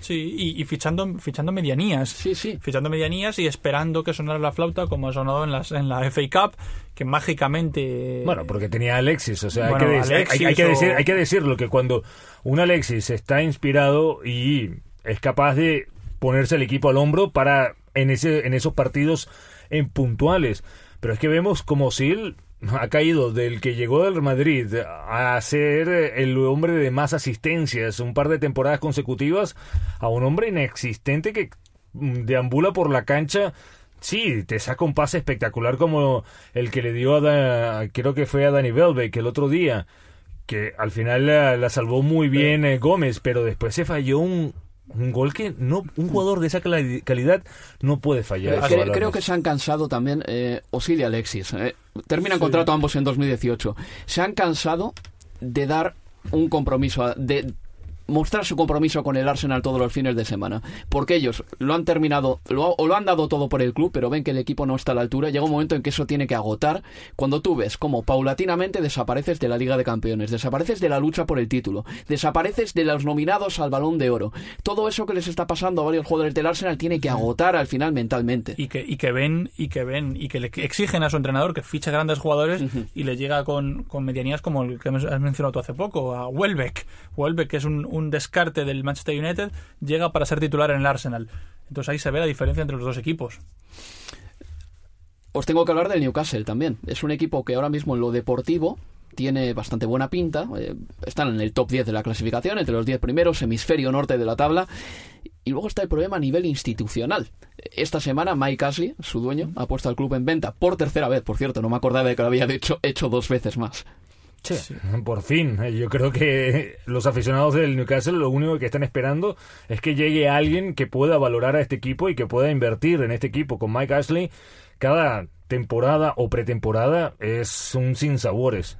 Sí, y, y fichando, fichando medianías. Sí, sí. Fichando medianías y esperando que sonara la flauta como ha sonado en, las, en la FA Cup, que mágicamente... Bueno, porque tenía Alexis, o sea, Bueno, hay, que decir, hay- Alexis hay que decir, hay que decirlo, que cuando un Alexis está inspirado y es capaz de ponerse el equipo al hombro para en, ese, en esos partidos en puntuales. Pero es que vemos como Sil [LAUGHS] ha caído del que llegó del Madrid a ser el hombre de más asistencias un par de temporadas consecutivas a un hombre inexistente que deambula por la cancha. Sí, te saca un pase espectacular como el que le dio a, creo que fue a Danny Welbeck el otro día, que al final la, salvó muy bien eh, Gómez, pero después se falló un, un gol que no un jugador de esa calidad no puede fallar. Creo, que se han cansado también eh, Osil y Alexis. Eh. Terminan contrato ambos en 2018. Se han cansado de dar un compromiso, de mostrar su compromiso con el Arsenal todos los fines de semana. Porque ellos lo han terminado, lo, o lo han dado todo por el club, pero ven que el equipo no está a la altura. Llega un momento en que eso tiene que agotar. Cuando tú ves como paulatinamente desapareces de la Liga de Campeones, desapareces de la lucha por el título, desapareces de los nominados al Balón de Oro. Todo eso que les está pasando a varios jugadores del Arsenal tiene que agotar al final mentalmente. Y que, y que ven, y que ven, y que le exigen a su entrenador que fiche grandes jugadores y le llega con, con medianías como el que has mencionado tú hace poco, a Welbeck. Welbeck, que es un un descarte del Manchester United, llega para ser titular en el Arsenal. Entonces ahí se ve la diferencia entre los dos equipos. Os tengo que hablar del Newcastle también. Es un equipo que ahora mismo en lo deportivo tiene bastante buena pinta. Eh, están en el top 10 de la clasificación, entre los 10 primeros, hemisferio norte de la tabla. Y luego está el problema a nivel institucional. Esta semana Mike Ashley, su dueño, ha puesto al club en venta por tercera vez, por cierto, no me acordaba de que lo había hecho, hecho dos veces más. Sí, por fin. Eh, yo creo que los aficionados del Newcastle lo único que están esperando es que llegue alguien que pueda valorar a este equipo y que pueda invertir en este equipo. Con Mike Ashley, cada temporada o pretemporada es un sinsabores.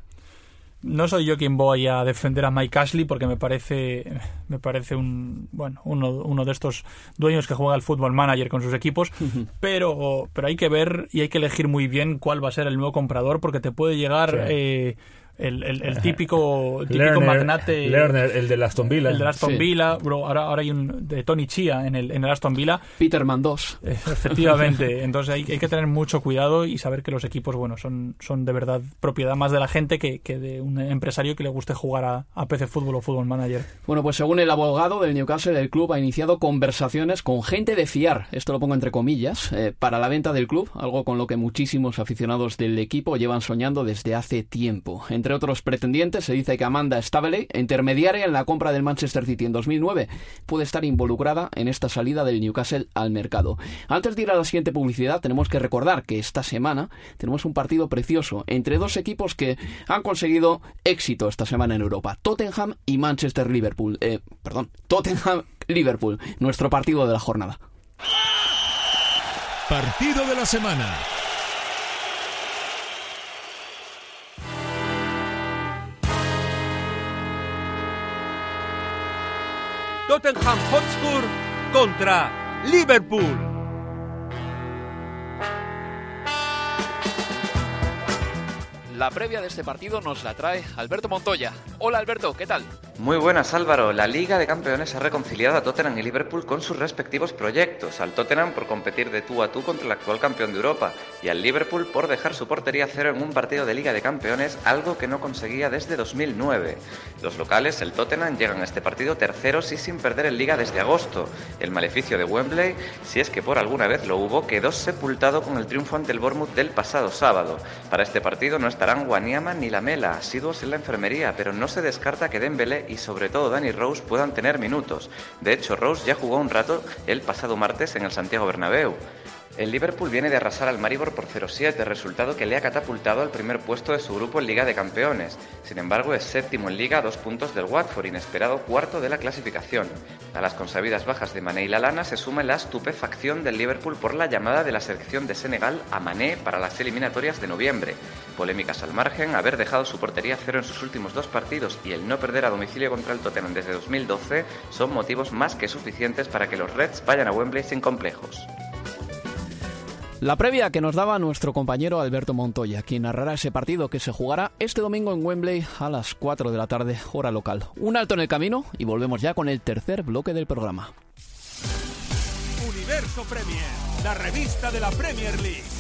No soy yo quien voy a defender a Mike Ashley porque me parece me parece un bueno uno, uno de estos dueños que juega al fútbol manager con sus equipos, pero pero hay que ver y hay que elegir muy bien cuál va a ser el nuevo comprador porque te puede llegar eh, el, el, típico, típico magnate. Lerner, el de Aston Villa. El de Aston Villa. ahora, ahora hay un de Tony Chia en el, en el Aston Villa. Peterman 2. Efectivamente. [LAUGHS] Entonces hay, hay, que tener mucho cuidado y saber que los equipos, bueno, son, son de verdad propiedad más de la gente que, que de un empresario que le guste jugar a, a, PC Fútbol o Fútbol Manager. Bueno, pues según el abogado del Newcastle, el club ha iniciado conversaciones con gente de fiar, esto lo pongo entre comillas, eh, para la venta del club, algo con lo que muchísimos aficionados del equipo llevan soñando desde hace tiempo. Entre entre otros pretendientes, se dice que Amanda Staveley, intermediaria en la compra del Manchester City en 2009, puede estar involucrada en esta salida del Newcastle al mercado. Antes de ir a la siguiente publicidad, tenemos que recordar que esta semana tenemos un partido precioso entre dos equipos que han conseguido éxito esta semana en Europa, Tottenham y Manchester Liverpool. Eh, perdón, Tottenham Liverpool, nuestro partido de la jornada. Partido de la semana. Tottenham Hotspur contra Liverpool. La previa de este partido nos la trae Alberto Montoya. Hola Alberto, ¿qué tal? Muy buenas Álvaro. La Liga de Campeones ha reconciliado a Tottenham y Liverpool con sus respectivos proyectos. Al Tottenham por competir de tú a tú contra el actual campeón de Europa y al Liverpool por dejar su portería cero en un partido de Liga de Campeones, algo que no conseguía desde 2009. Los locales, el Tottenham, llegan a este partido terceros y sin perder en Liga desde agosto. El maleficio de Wembley, si es que por alguna vez lo hubo, quedó sepultado con el triunfo ante el Bournemouth del pasado sábado. Para este partido no está Guaniama ni Lamela, asiduos en la enfermería, pero no se descarta que Dembélé y sobre todo Danny Rose puedan tener minutos. De hecho, Rose ya jugó un rato el pasado martes en el Santiago Bernabéu. El Liverpool viene de arrasar al Maribor por 0-7, resultado que le ha catapultado al primer puesto de su grupo en Liga de Campeones. Sin embargo, es séptimo en Liga a dos puntos del Watford, inesperado cuarto de la clasificación. A las consabidas bajas de Mané y Lalana se suma la estupefacción del Liverpool por la llamada de la selección de Senegal a Mané para las eliminatorias de noviembre. Polémicas al margen, haber dejado su portería cero en sus últimos dos partidos y el no perder a domicilio contra el Tottenham desde 2012 son motivos más que suficientes para que los Reds vayan a Wembley sin complejos. La previa que nos daba nuestro compañero Alberto Montoya, quien narrará ese partido que se jugará este domingo en Wembley a las 4 de la tarde, hora local. Un alto en el camino y volvemos ya con el tercer bloque del programa. Universo Premier, la revista de la Premier League.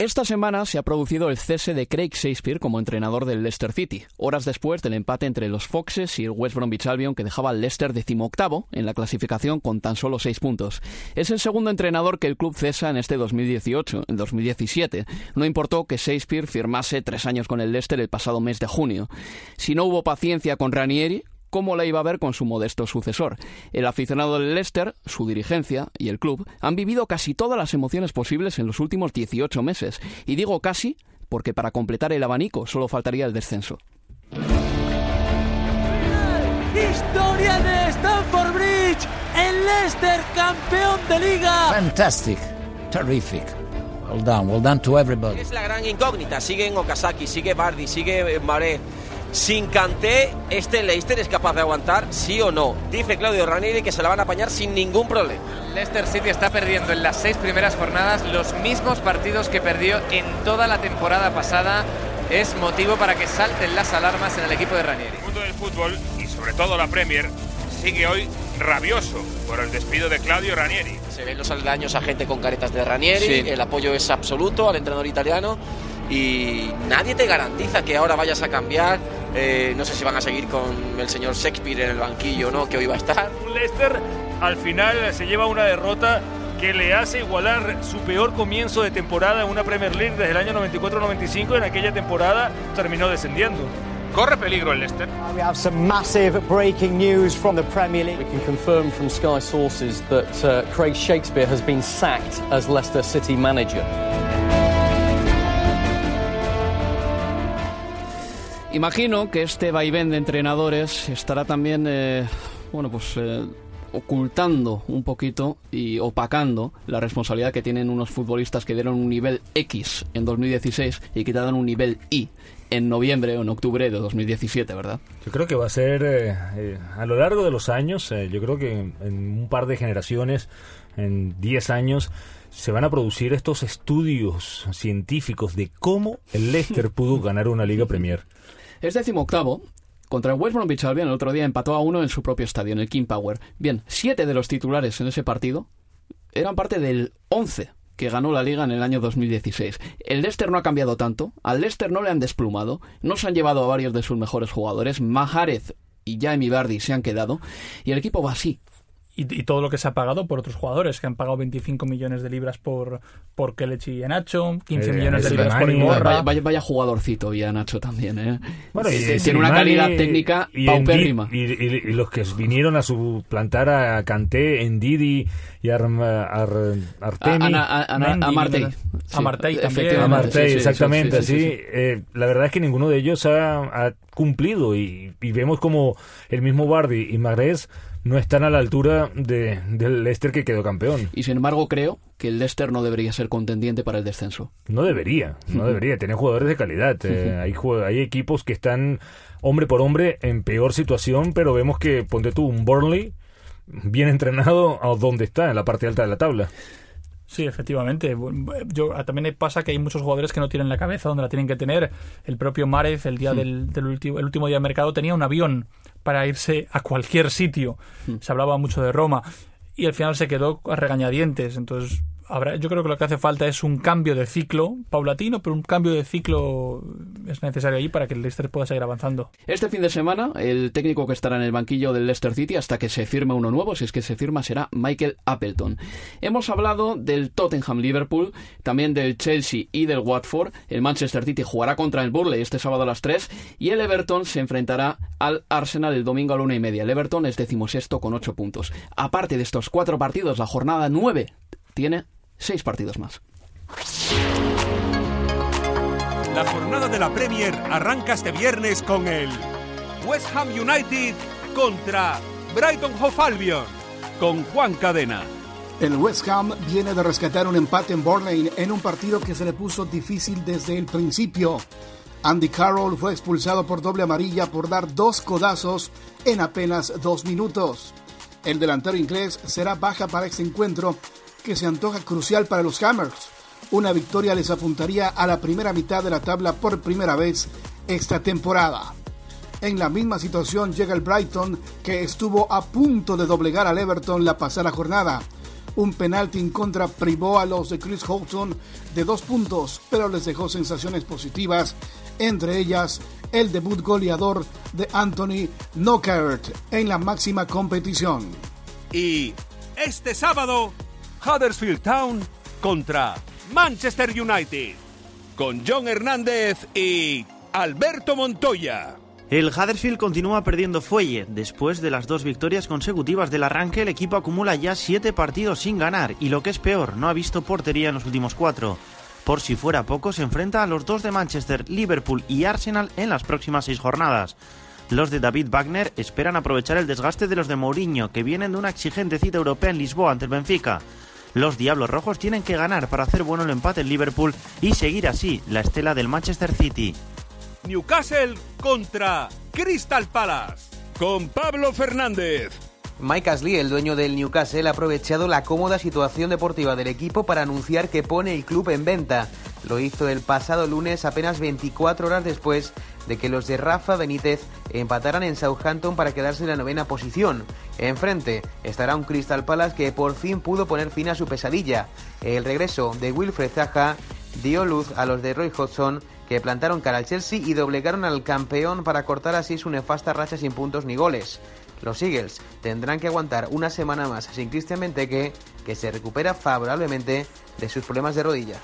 Esta semana se ha producido el cese de Craig Shakespeare como entrenador del Leicester City, horas después del empate entre los Foxes y el West Bromwich Albion que dejaba al Leicester decimoctavo en la clasificación con tan solo seis puntos. Es el segundo entrenador que el club cesa en este 2018. En 2017 no importó que Shakespeare firmase tres años con el Leicester el pasado mes de junio. Si no hubo paciencia con Ranieri, cómo la iba a ver con su modesto sucesor. El aficionado del Leicester, su dirigencia y el club han vivido casi todas las emociones posibles en los últimos 18 meses. Y digo casi porque para completar el abanico solo faltaría el descenso. Historia de Stamford Bridge, el Leicester campeón de liga. Fantastic, terrific. Well done, well done to everybody. Es la gran incógnita. Sigue Okazaki, sigue Bardi, sigue Maré. Sin Kanté, ¿este Leicester es capaz de aguantar, sí o no? Dice Claudio Ranieri que se la van a apañar sin ningún problema. Leicester City está perdiendo en las seis primeras jornadas los mismos partidos que perdió en toda la temporada pasada. Es motivo para que salten las alarmas en el equipo de Ranieri. El mundo del fútbol y sobre todo la Premier sigue hoy rabioso por el despido de Claudio Ranieri. Se ven los aldaños a gente con caretas de Ranieri, Sí. el apoyo es absoluto al entrenador italiano y nadie te garantiza que ahora vayas a cambiar. Eh, no sé si van a seguir con el señor Shakespeare en el banquillo no, que hoy va a estar. Leicester al final se lleva una derrota que le hace igualar su peor comienzo de temporada en una Premier League desde el año 94-95. En aquella temporada terminó descendiendo. Corre peligro el Leicester. We have some massive breaking news from the Premier League. We can confirm from Sky sources that uh, Craig Shakespeare has been sacked as Leicester City manager. Imagino que este vaivén de entrenadores estará también, eh, bueno, pues eh, ocultando un poquito y opacando la responsabilidad que tienen unos futbolistas que dieron un nivel X en 2016 y que dan un nivel Y en noviembre o en octubre de 2017, ¿verdad? Yo creo que va a ser eh, eh, a lo largo de los años, eh, yo creo que en un par de generaciones, en 10 años, se van a producir estos estudios científicos de cómo el Leicester pudo [LAUGHS] ganar una Liga Premier. Es decimoctavo. Contra el West Bromwich Albion el otro día empató a uno en su propio estadio, en el King Power. Bien, siete de los titulares en ese partido eran parte del 11 que ganó la liga en el año 2016. El Leicester no ha cambiado tanto, al Leicester no le han desplumado, no se han llevado a varios de sus mejores jugadores, Mahrez y Jamie Vardy se han quedado, y el equipo va así. Y, y todo lo que se ha pagado por otros jugadores, que han pagado 25 millones de libras por, por Kelechi y Nacho, 15 Eh, millones de libras por Vaya, Iborra. vaya- vaya jugadorcito y a Nacho también, ¿eh? Bueno, y- Tiene y una calidad técnica y paupérrima. Y, y- y los que vinieron a suplantar a Kanté, Ndidi y Ar- Artemi. A- a-. Sí, Amartey también. sí, sí, exactamente, sí, sí, así. sí, sí. Eh, la verdad es que ninguno de ellos ha, ha cumplido y, y vemos como el mismo Bardi y Mahrez no están a la altura de, del Leicester que quedó campeón. Y sin embargo creo que el Leicester no debería ser contendiente para el descenso. No debería, no debería. Tiene jugadores de calidad. Eh, hay, hay equipos que están hombre por hombre en peor situación, pero vemos que, ponte tú, un Burnley bien entrenado a donde está, en la parte alta de la tabla. Sí, efectivamente. Yo, también me pasa que hay muchos jugadores que no tienen la cabeza donde la tienen que tener. El propio Márez, el día Hmm. del, del último, el último día de mercado, tenía un avión para irse a cualquier sitio. Hmm. Se hablaba mucho de Roma. Y al final se quedó a regañadientes. Entonces, habrá, yo creo que lo que hace falta es un cambio de ciclo, paulatino, pero un cambio de ciclo es necesario ahí para que el Leicester pueda seguir avanzando. Este fin de semana, el técnico que estará en el banquillo del Leicester City hasta que se firme uno nuevo, si es que se firma, será Michael Appleton. Hemos hablado del Tottenham Liverpool, también del Chelsea y del Watford. El Manchester City jugará contra el Burley este sábado a las 3 y el Everton se enfrentará al Arsenal el domingo a la una y media. El Everton es decimosexto con 8 puntos. Aparte de estos cuatro partidos, la jornada 9 tiene seis partidos más. La jornada de la Premier arranca este viernes con el West Ham United contra Brighton Hove Albion con Juan Cadena. El West Ham viene de rescatar un empate en Burnley en un partido que se le puso difícil desde el principio. Andy Carroll fue expulsado por doble amarilla por dar dos codazos en apenas dos minutos. El delantero inglés será baja para este encuentro que se antoja crucial para los Hammers. Una victoria les apuntaría a la primera mitad de la tabla por primera vez esta temporada. En la misma situación llega el Brighton, que estuvo a punto de doblegar al Everton la pasada jornada. Un penalti en contra privó a los de Chris Houghton de dos puntos, pero les dejó sensaciones positivas, entre ellas el debut goleador de Anthony Knockaert en la máxima competición. Y este sábado, Huddersfield Town contra Manchester United con John Hernández y Alberto Montoya. El Huddersfield continúa perdiendo fuelle. Después de las dos victorias consecutivas del arranque, el equipo acumula ya siete partidos sin ganar y lo que es peor, no ha visto portería en los últimos cuatro. Por si fuera poco, se enfrenta a los dos de Manchester, Liverpool y Arsenal en las próximas seis jornadas. Los de David Wagner esperan aprovechar el desgaste de los de Mourinho, que vienen de una exigente cita europea en Lisboa ante el Benfica. Los Diablos Rojos tienen que ganar para hacer bueno el empate en Liverpool y seguir así la estela del Manchester City. Newcastle contra Crystal Palace. Con Pablo Fernández. Mike Ashley, el dueño del Newcastle, ha aprovechado la cómoda situación deportiva del equipo para anunciar que pone el club en venta. Lo hizo el pasado lunes, apenas 24 horas después de que los de Rafa Benítez empataran en Southampton para quedarse en la novena posición. Enfrente estará un Crystal Palace que por fin pudo poner fin a su pesadilla. El regreso de Wilfred Zaha dio luz a los de Roy Hodgson que plantaron cara al Chelsea y doblegaron al campeón para cortar así su nefasta racha sin puntos ni goles. Los Eagles tendrán que aguantar una semana más sin Christian Benteke, que se recupera favorablemente de sus problemas de rodilla.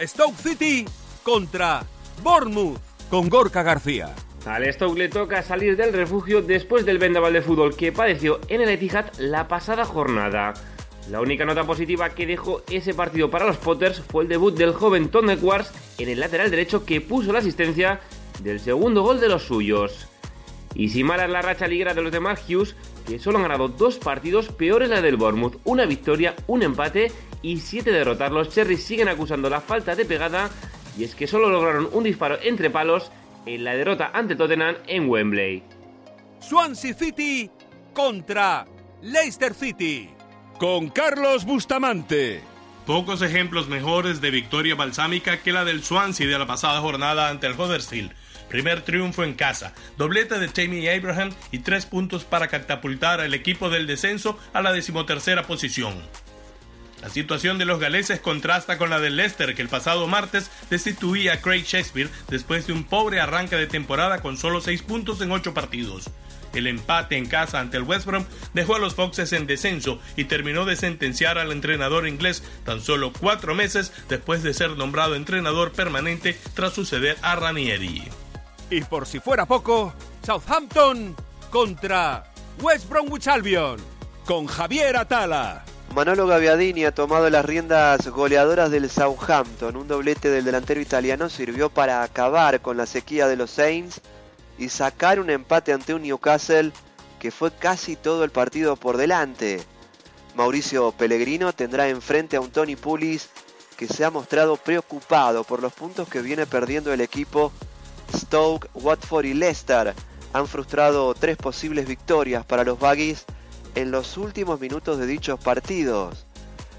Stoke City contra Bournemouth con Gorka García. Al Stoke le toca salir del refugio después del vendaval de fútbol que padeció en el Etihad la pasada jornada. La única nota positiva que dejó ese partido para los Potters fue el debut del joven Tom Edwards en el lateral derecho que puso la asistencia del segundo gol de los suyos. Y si mala es la racha liguera de los de Mark Hughes, que solo han ganado dos partidos, peor es la del Bournemouth, una victoria, un empate y siete derrotas. Los Cherries siguen acusando la falta de pegada y es que solo lograron un disparo entre palos en la derrota ante Tottenham en Wembley. Swansea City contra Leicester City con Carlos Bustamante. Pocos ejemplos mejores de victoria balsámica que la del Swansea de la pasada jornada ante el Huddersfield. Primer triunfo en casa, doblete de Tammy Abraham y tres puntos para catapultar al equipo del descenso a la decimotercera posición. La situación de los galeses contrasta con la del Leicester, que el pasado martes destituía a Craig Shakespeare después de un pobre arranque de temporada con solo seis puntos en ocho partidos. El empate en casa ante el West Brom dejó a los Foxes en descenso y terminó de sentenciar al entrenador inglés tan solo cuatro meses después de ser nombrado entrenador permanente tras suceder a Ranieri. Y por si fuera poco, Southampton contra West Bromwich Albion con Javier Atala. Manolo Gaviadini ha tomado las riendas goleadoras del Southampton. Un doblete del delantero italiano sirvió para acabar con la sequía de los Saints y sacar un empate ante un Newcastle que fue casi todo el partido por delante. Mauricio Pellegrino tendrá enfrente a un Tony Pulis que se ha mostrado preocupado por los puntos que viene perdiendo el equipo. Stoke, Watford y Leicester han frustrado tres posibles victorias para los Baggies en los últimos minutos de dichos partidos.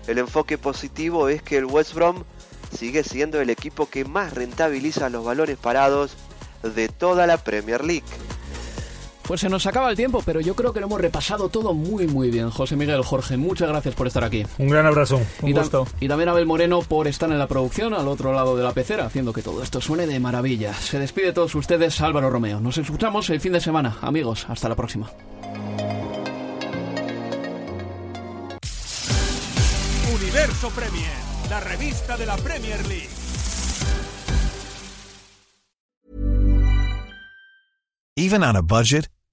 El enfoque positivo es que el West Brom sigue siendo el equipo que más rentabiliza los balones parados de toda la Premier League. Pues se nos acaba el tiempo, pero yo creo que lo hemos repasado todo muy muy bien. José Miguel, Jorge, muchas gracias por estar aquí. Un gran abrazo, un y, gusto. y también a Abel Moreno por estar en la producción al otro lado de la pecera, haciendo que todo esto suene de maravilla. Se despide de todos ustedes Álvaro Romeo. Nos escuchamos el fin de semana. Amigos, hasta la próxima. Universo Premier, la revista de la Premier League. Even on a budget,